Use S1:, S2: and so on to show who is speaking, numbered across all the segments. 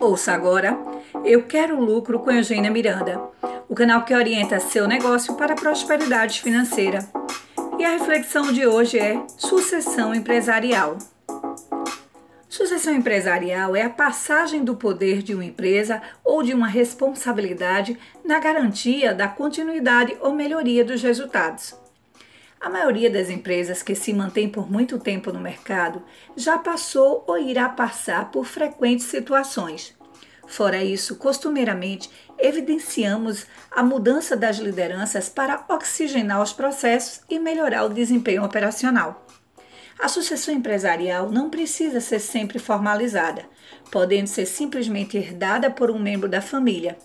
S1: Ouça agora Eu Quero Lucro com Eugênia Miranda, o canal que orienta seu negócio para a prosperidade financeira. E a reflexão de hoje é sucessão empresarial. Sucessão empresarial é a passagem do poder de uma empresa ou de uma responsabilidade na garantia da continuidade ou melhoria dos resultados. A maioria das empresas que se mantém por muito tempo no mercado já passou ou irá passar por frequentes situações. Fora isso, costumeiramente evidenciamos a mudança das lideranças para oxigenar os processos e melhorar o desempenho operacional. A sucessão empresarial não precisa ser sempre formalizada, podendo ser simplesmente herdada por um membro da família.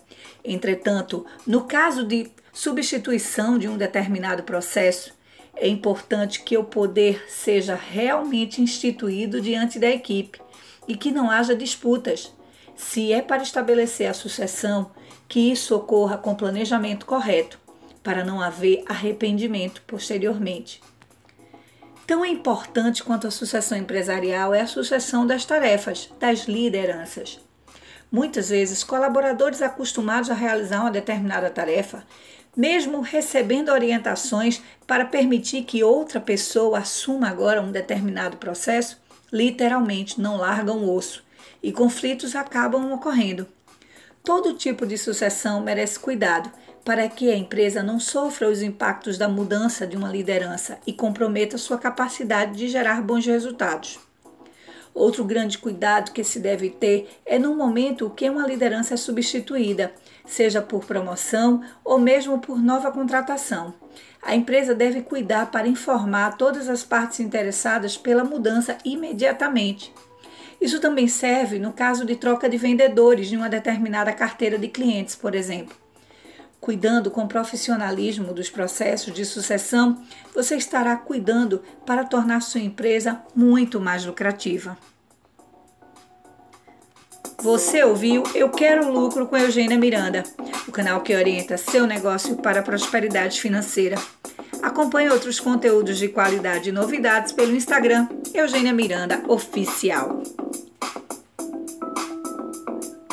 S1: Entretanto, no caso de substituição de um determinado processo, é importante que o poder seja realmente instituído diante da equipe e que não haja disputas. Se é para estabelecer a sucessão, que isso ocorra com planejamento correto, para não haver arrependimento posteriormente. Tão importante quanto a sucessão empresarial é a sucessão das tarefas, das lideranças. Muitas vezes, colaboradores acostumados a realizar uma determinada tarefa mesmo recebendo orientações para permitir que outra pessoa assuma agora um determinado processo, literalmente não largam o osso e conflitos acabam ocorrendo. Todo tipo de sucessão merece cuidado para que a empresa não sofra os impactos da mudança de uma liderança e comprometa sua capacidade de gerar bons resultados. Outro grande cuidado que se deve ter é no momento que uma liderança é substituída, seja por promoção ou mesmo por nova contratação. A empresa deve cuidar para informar todas as partes interessadas pela mudança imediatamente. Isso também serve no caso de troca de vendedores de uma determinada carteira de clientes, por exemplo. Cuidando com profissionalismo dos processos de sucessão, você estará cuidando para tornar sua empresa muito mais lucrativa. Você ouviu Eu Quero Lucro com Eugênia Miranda, o canal que orienta seu negócio para a prosperidade financeira. Acompanhe outros conteúdos de qualidade e novidades pelo Instagram Eugênia Miranda Oficial.